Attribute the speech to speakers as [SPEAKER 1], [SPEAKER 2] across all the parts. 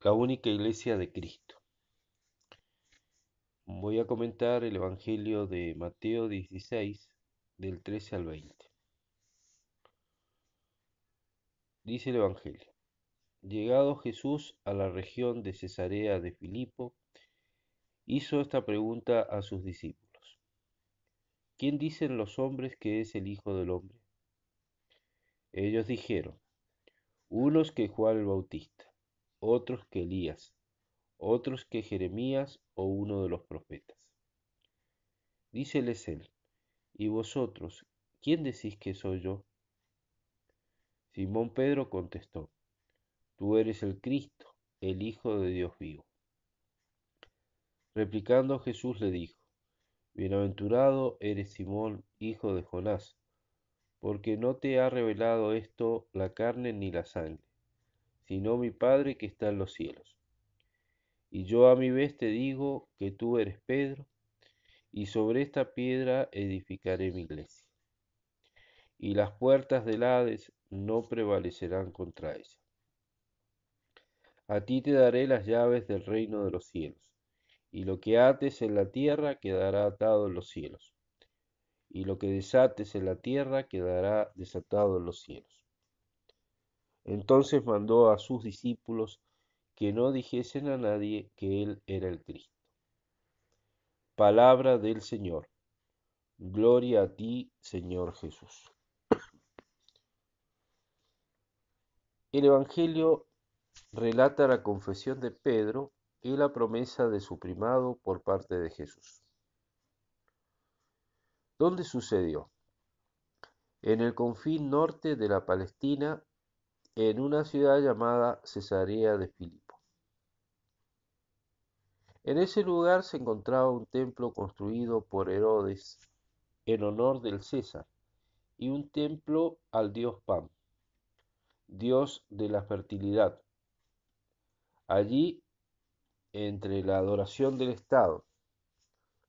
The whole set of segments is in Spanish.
[SPEAKER 1] la única iglesia de Cristo. Voy a comentar el Evangelio de Mateo 16, del 13 al 20. Dice el Evangelio. Llegado Jesús a la región de Cesarea de Filipo, hizo esta pregunta a sus discípulos. ¿Quién dicen los hombres que es el Hijo del Hombre? Ellos dijeron, unos que Juan el Bautista otros que Elías, otros que Jeremías o uno de los profetas. Díceles él, ¿y vosotros, quién decís que soy yo? Simón Pedro contestó, Tú eres el Cristo, el Hijo de Dios vivo. Replicando Jesús le dijo, Bienaventurado eres Simón, hijo de Jonás, porque no te ha revelado esto la carne ni la sangre sino mi Padre que está en los cielos. Y yo a mi vez te digo que tú eres Pedro, y sobre esta piedra edificaré mi iglesia. Y las puertas del Hades no prevalecerán contra ella. A ti te daré las llaves del reino de los cielos, y lo que ates en la tierra quedará atado en los cielos, y lo que desates en la tierra quedará desatado en los cielos. Entonces mandó a sus discípulos que no dijesen a nadie que él era el Cristo. Palabra del Señor. Gloria a ti, Señor Jesús. El Evangelio relata la confesión de Pedro y la promesa de su primado por parte de Jesús. ¿Dónde sucedió? En el confín norte de la Palestina en una ciudad llamada Cesarea de Filipo. En ese lugar se encontraba un templo construido por Herodes en honor del César y un templo al dios Pan, dios de la fertilidad. Allí, entre la adoración del Estado,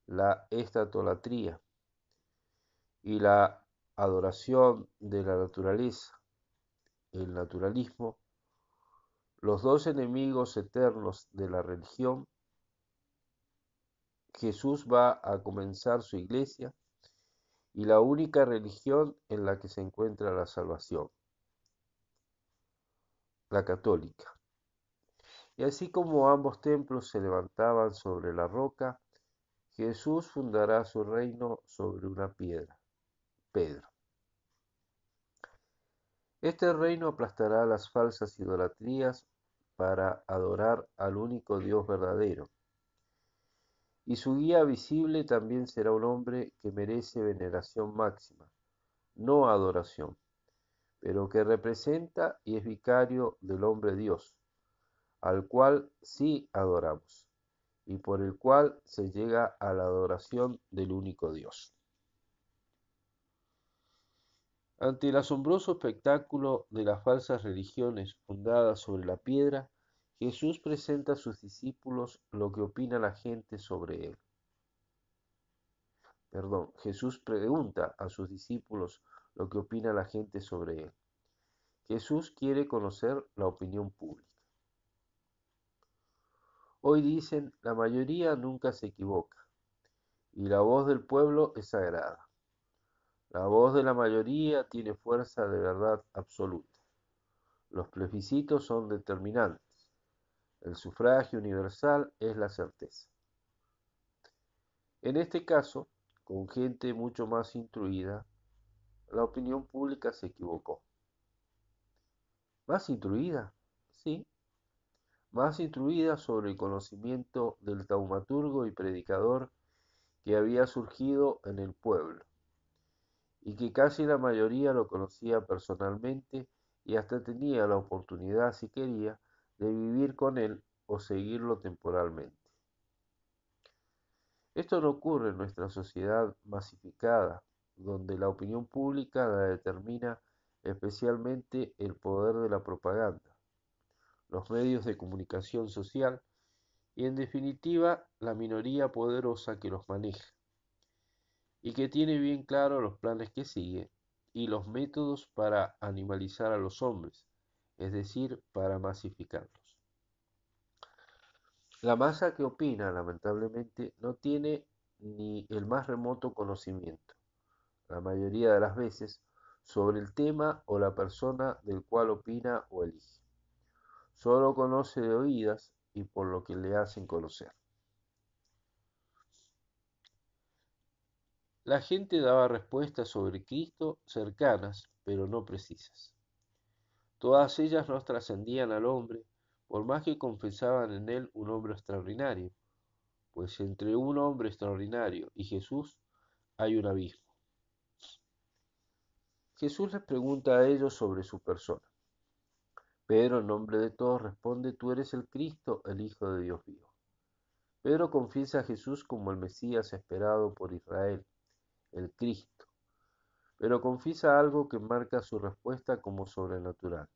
[SPEAKER 1] la estatolatría y la adoración de la naturaleza, el naturalismo, los dos enemigos eternos de la religión, Jesús va a comenzar su iglesia y la única religión en la que se encuentra la salvación, la católica. Y así como ambos templos se levantaban sobre la roca, Jesús fundará su reino sobre una piedra, Pedro. Este reino aplastará las falsas idolatrías para adorar al único Dios verdadero. Y su guía visible también será un hombre que merece veneración máxima, no adoración, pero que representa y es vicario del hombre Dios, al cual sí adoramos, y por el cual se llega a la adoración del único Dios. Ante el asombroso espectáculo de las falsas religiones fundadas sobre la piedra, Jesús presenta a sus discípulos lo que opina la gente sobre él. Perdón, Jesús pregunta a sus discípulos lo que opina la gente sobre él. Jesús quiere conocer la opinión pública. Hoy dicen, la mayoría nunca se equivoca, y la voz del pueblo es sagrada. La voz de la mayoría tiene fuerza de verdad absoluta. Los plebiscitos son determinantes. El sufragio universal es la certeza. En este caso, con gente mucho más instruida, la opinión pública se equivocó. ¿Más instruida? Sí. Más instruida sobre el conocimiento del taumaturgo y predicador que había surgido en el pueblo y que casi la mayoría lo conocía personalmente y hasta tenía la oportunidad, si quería, de vivir con él o seguirlo temporalmente. Esto no ocurre en nuestra sociedad masificada, donde la opinión pública la determina especialmente el poder de la propaganda, los medios de comunicación social y en definitiva la minoría poderosa que los maneja y que tiene bien claro los planes que sigue y los métodos para animalizar a los hombres, es decir, para masificarlos. La masa que opina, lamentablemente, no tiene ni el más remoto conocimiento, la mayoría de las veces, sobre el tema o la persona del cual opina o elige. Solo conoce de oídas y por lo que le hacen conocer. La gente daba respuestas sobre Cristo cercanas, pero no precisas. Todas ellas no trascendían al hombre, por más que confesaban en él un hombre extraordinario, pues entre un hombre extraordinario y Jesús hay un abismo. Jesús les pregunta a ellos sobre su persona. Pedro, en nombre de todos, responde, tú eres el Cristo, el Hijo de Dios vivo. Pedro confiesa a Jesús como el Mesías esperado por Israel, el Cristo, pero confiesa algo que marca su respuesta como sobrenatural,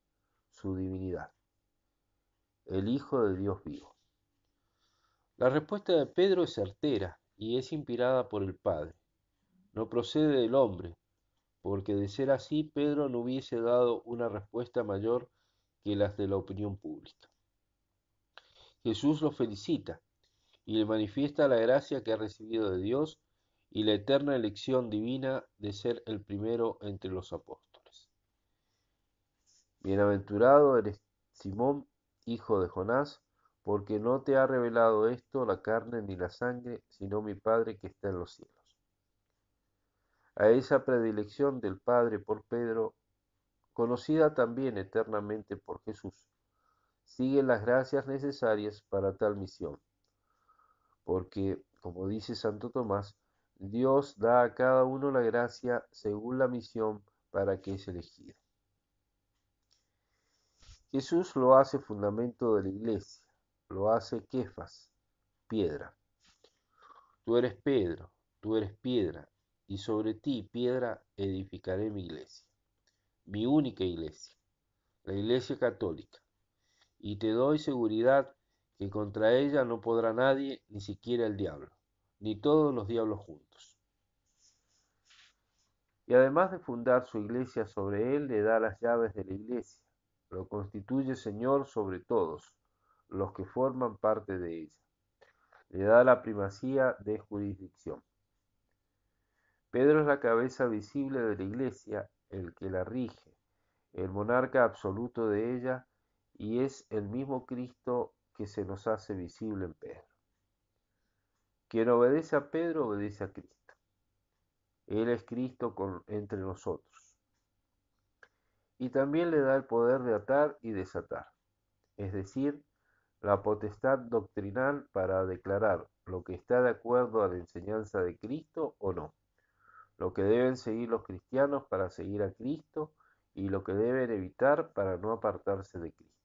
[SPEAKER 1] su divinidad, el Hijo de Dios vivo. La respuesta de Pedro es certera y es inspirada por el Padre. No procede del hombre, porque de ser así Pedro no hubiese dado una respuesta mayor que las de la opinión pública. Jesús lo felicita y le manifiesta la gracia que ha recibido de Dios y la eterna elección divina de ser el primero entre los apóstoles. Bienaventurado eres Simón, hijo de Jonás, porque no te ha revelado esto la carne ni la sangre, sino mi Padre que está en los cielos. A esa predilección del Padre por Pedro, conocida también eternamente por Jesús, siguen las gracias necesarias para tal misión, porque, como dice Santo Tomás, Dios da a cada uno la gracia según la misión para que es elegido. Jesús lo hace fundamento de la iglesia, lo hace Kefas, piedra. Tú eres Pedro, tú eres piedra, y sobre ti, piedra, edificaré mi iglesia, mi única iglesia, la iglesia católica, y te doy seguridad que contra ella no podrá nadie, ni siquiera el diablo ni todos los diablos juntos. Y además de fundar su iglesia sobre él, le da las llaves de la iglesia, lo constituye Señor sobre todos los que forman parte de ella. Le da la primacía de jurisdicción. Pedro es la cabeza visible de la iglesia, el que la rige, el monarca absoluto de ella, y es el mismo Cristo que se nos hace visible en Pedro. Quien obedece a Pedro obedece a Cristo. Él es Cristo entre nosotros. Y también le da el poder de atar y desatar, es decir, la potestad doctrinal para declarar lo que está de acuerdo a la enseñanza de Cristo o no, lo que deben seguir los cristianos para seguir a Cristo y lo que deben evitar para no apartarse de Cristo.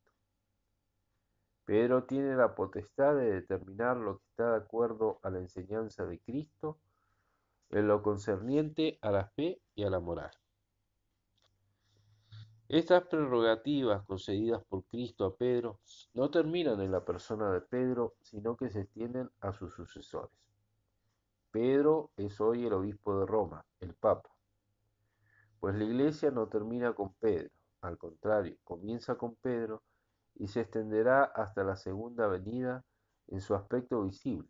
[SPEAKER 1] Pedro tiene la potestad de determinar lo que está de acuerdo a la enseñanza de Cristo en lo concerniente a la fe y a la moral. Estas prerrogativas concedidas por Cristo a Pedro no terminan en la persona de Pedro, sino que se extienden a sus sucesores. Pedro es hoy el obispo de Roma, el Papa. Pues la iglesia no termina con Pedro, al contrario, comienza con Pedro y se extenderá hasta la segunda venida en su aspecto visible,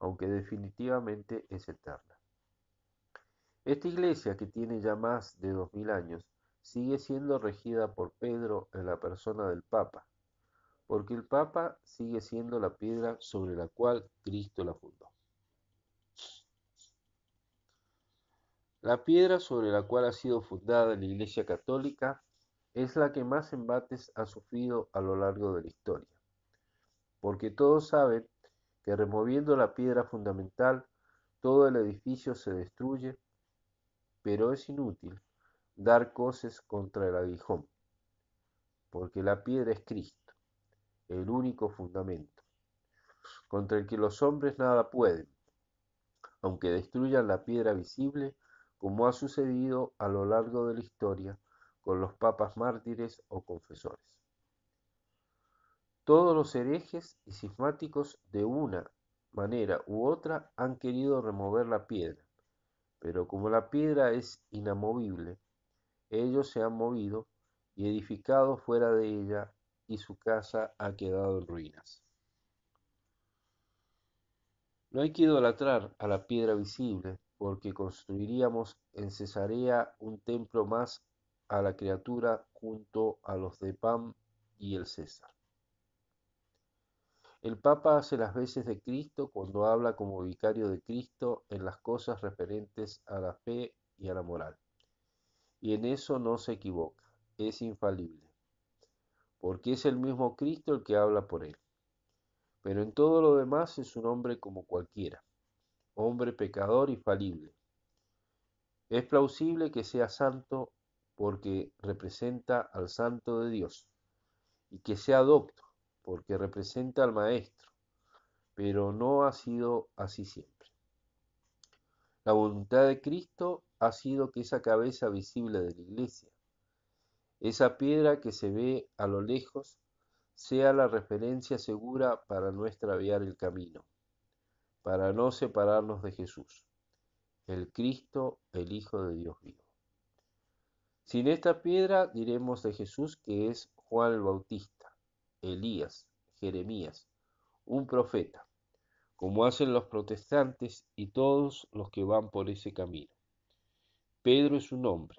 [SPEAKER 1] aunque definitivamente es eterna. Esta iglesia, que tiene ya más de dos mil años, sigue siendo regida por Pedro en la persona del Papa, porque el Papa sigue siendo la piedra sobre la cual Cristo la fundó. La piedra sobre la cual ha sido fundada la Iglesia Católica es la que más embates ha sufrido a lo largo de la historia, porque todos saben que removiendo la piedra fundamental, todo el edificio se destruye, pero es inútil dar coces contra el aguijón, porque la piedra es Cristo, el único fundamento, contra el que los hombres nada pueden, aunque destruyan la piedra visible, como ha sucedido a lo largo de la historia con los papas mártires o confesores. Todos los herejes y cismáticos de una manera u otra han querido remover la piedra, pero como la piedra es inamovible, ellos se han movido y edificado fuera de ella y su casa ha quedado en ruinas. No hay que idolatrar a la piedra visible, porque construiríamos en Cesarea un templo más a la criatura junto a los de Pam y el César. El Papa hace las veces de Cristo cuando habla como vicario de Cristo en las cosas referentes a la fe y a la moral. Y en eso no se equivoca, es infalible, porque es el mismo Cristo el que habla por él. Pero en todo lo demás es un hombre como cualquiera, hombre pecador y falible. Es plausible que sea santo porque representa al santo de Dios, y que sea docto porque representa al Maestro, pero no ha sido así siempre. La voluntad de Cristo ha sido que esa cabeza visible de la iglesia, esa piedra que se ve a lo lejos, sea la referencia segura para no extraviar el camino, para no separarnos de Jesús, el Cristo, el Hijo de Dios vivo. Sin esta piedra diremos de Jesús que es Juan el Bautista Elías, Jeremías, un profeta, como hacen los protestantes y todos los que van por ese camino. Pedro es un hombre,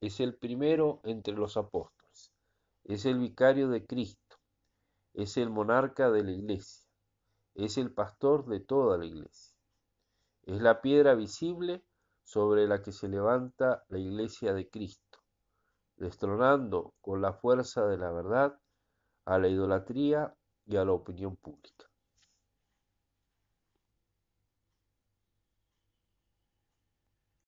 [SPEAKER 1] es el primero entre los apóstoles, es el vicario de Cristo, es el monarca de la iglesia, es el pastor de toda la iglesia. Es la piedra visible sobre la que se levanta la iglesia de Cristo, destronando con la fuerza de la verdad a la idolatría y a la opinión pública.